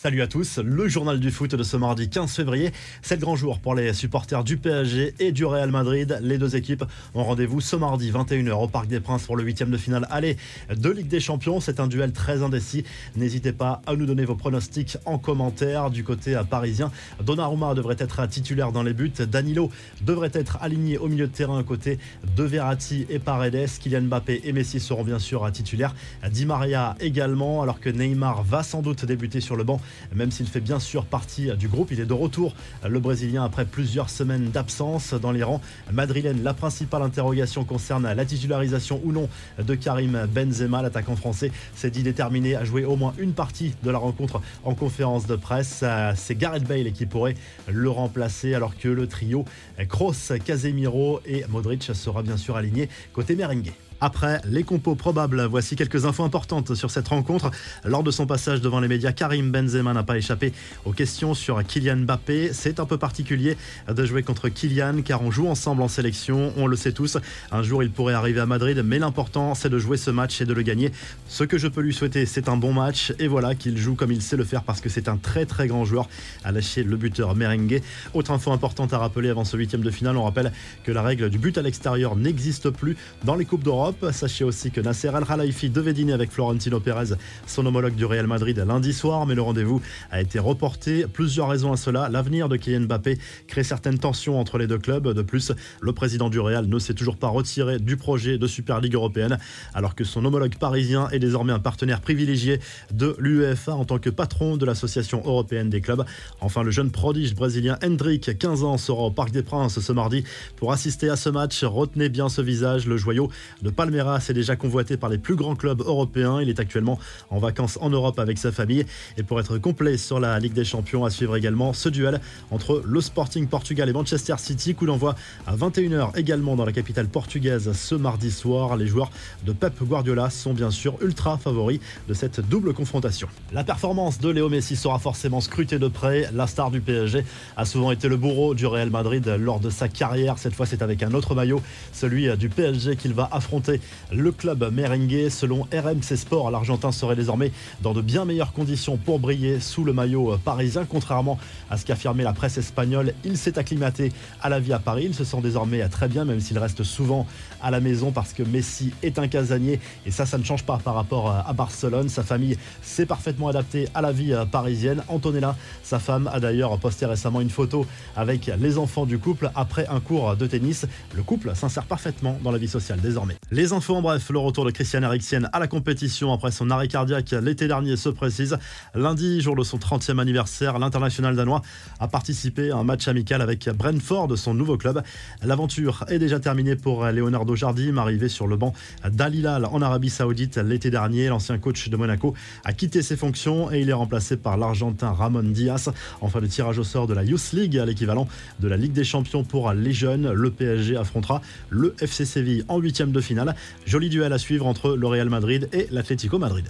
Salut à tous, le journal du foot de ce mardi 15 février. C'est le grand jour pour les supporters du PSG et du Real Madrid. Les deux équipes ont rendez-vous ce mardi 21h au Parc des Princes pour le huitième de finale aller de Ligue des Champions. C'est un duel très indécis. N'hésitez pas à nous donner vos pronostics en commentaire du côté parisien. Donnarumma devrait être titulaire dans les buts. Danilo devrait être aligné au milieu de terrain à côté de Verratti et Paredes. Kylian Mbappé et Messi seront bien sûr titulaires. Di Maria également, alors que Neymar va sans doute débuter sur le banc même s'il fait bien sûr partie du groupe. Il est de retour, le Brésilien, après plusieurs semaines d'absence dans les rangs madrilènes. La principale interrogation concerne la titularisation ou non de Karim Benzema, l'attaquant français s'est dit déterminé à jouer au moins une partie de la rencontre en conférence de presse. C'est Gareth Bale qui pourrait le remplacer alors que le trio Kroos, Casemiro et Modric sera bien sûr aligné côté merengue. Après les compos probables, voici quelques infos importantes sur cette rencontre. Lors de son passage devant les médias, Karim Benzema n'a pas échappé aux questions sur Kylian Mbappé. C'est un peu particulier de jouer contre Kylian car on joue ensemble en sélection, on le sait tous. Un jour il pourrait arriver à Madrid, mais l'important c'est de jouer ce match et de le gagner. Ce que je peux lui souhaiter, c'est un bon match et voilà qu'il joue comme il sait le faire parce que c'est un très très grand joueur à lâcher le buteur merengue. Autre info importante à rappeler avant ce huitième de finale, on rappelle que la règle du but à l'extérieur n'existe plus dans les Coupes d'Europe. Sachez aussi que Nasser Al Khelaifi devait dîner avec Florentino Pérez, son homologue du Real Madrid, lundi soir, mais le rendez-vous a été reporté. Plusieurs raisons à cela. L'avenir de Kylian Mbappé crée certaines tensions entre les deux clubs. De plus, le président du Real ne s'est toujours pas retiré du projet de Super Ligue européenne, alors que son homologue parisien est désormais un partenaire privilégié de l'UEFA en tant que patron de l'Association européenne des clubs. Enfin, le jeune prodige brésilien Hendrik, 15 ans, sera au Parc des Princes ce mardi pour assister à ce match. Retenez bien ce visage, le joyau de Palmeiras est déjà convoité par les plus grands clubs européens. Il est actuellement en vacances en Europe avec sa famille. Et pour être complet sur la Ligue des Champions, à suivre également ce duel entre le Sporting Portugal et Manchester City, coup d'envoi à 21h également dans la capitale portugaise ce mardi soir. Les joueurs de Pep Guardiola sont bien sûr ultra favoris de cette double confrontation. La performance de Léo Messi sera forcément scrutée de près. La star du PSG a souvent été le bourreau du Real Madrid lors de sa carrière. Cette fois, c'est avec un autre maillot, celui du PSG qu'il va affronter le club merengue. Selon RMC Sport, l'Argentin serait désormais dans de bien meilleures conditions pour briller sous le maillot parisien. Contrairement à ce qu'affirmait la presse espagnole, il s'est acclimaté à la vie à Paris. Il se sent désormais très bien, même s'il reste souvent à la maison parce que Messi est un casanier. Et ça, ça ne change pas par rapport à Barcelone. Sa famille s'est parfaitement adaptée à la vie parisienne. Antonella, sa femme, a d'ailleurs posté récemment une photo avec les enfants du couple après un cours de tennis. Le couple s'insère parfaitement dans la vie sociale désormais. Les infos en bref, le retour de Christian Eriksen à la compétition après son arrêt cardiaque l'été dernier se précise. Lundi, jour de son 30e anniversaire, l'international danois a participé à un match amical avec Brentford, son nouveau club. L'aventure est déjà terminée pour Leonardo Jardim, arrivé sur le banc d'Al en Arabie Saoudite l'été dernier. L'ancien coach de Monaco a quitté ses fonctions et il est remplacé par l'Argentin Ramon Diaz. Enfin, le tirage au sort de la Youth League, l'équivalent de la Ligue des Champions pour les jeunes. Le PSG affrontera le FC Séville en huitième de finale. Joli duel à suivre entre le Real Madrid et l'Atlético Madrid.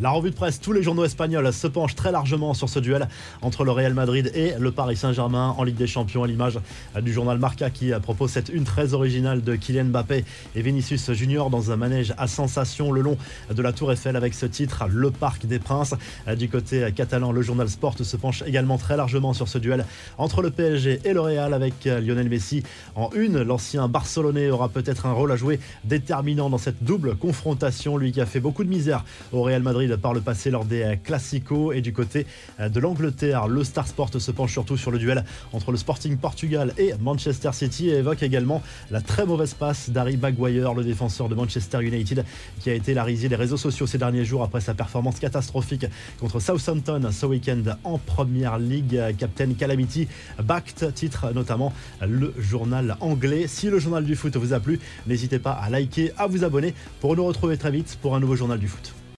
La revue de presse, tous les journaux espagnols se penchent très largement sur ce duel entre le Real Madrid et le Paris Saint-Germain en Ligue des Champions à l'image du journal Marca qui propose cette une très originale de Kylian Mbappé et Vinicius Junior dans un manège à sensation le long de la Tour Eiffel avec ce titre Le Parc des Princes. Du côté catalan, le journal Sport se penche également très largement sur ce duel entre le PSG et le Real avec Lionel Messi en une. L'ancien Barcelonais aura peut-être un rôle à jouer déterminant dans cette double confrontation, lui qui a fait beaucoup de misère au Real Madrid par le passé lors des euh, Classico et du côté euh, de l'Angleterre. Le Star Sport se penche surtout sur le duel entre le Sporting Portugal et Manchester City et évoque également la très mauvaise passe d'Harry Maguire, le défenseur de Manchester United, qui a été la risée des réseaux sociaux ces derniers jours après sa performance catastrophique contre Southampton ce week-end en Première League. Captain Calamity backed, titre notamment le journal anglais. Si le journal du foot vous a plu, n'hésitez pas à liker, à vous abonner pour nous retrouver très vite pour un nouveau journal du foot.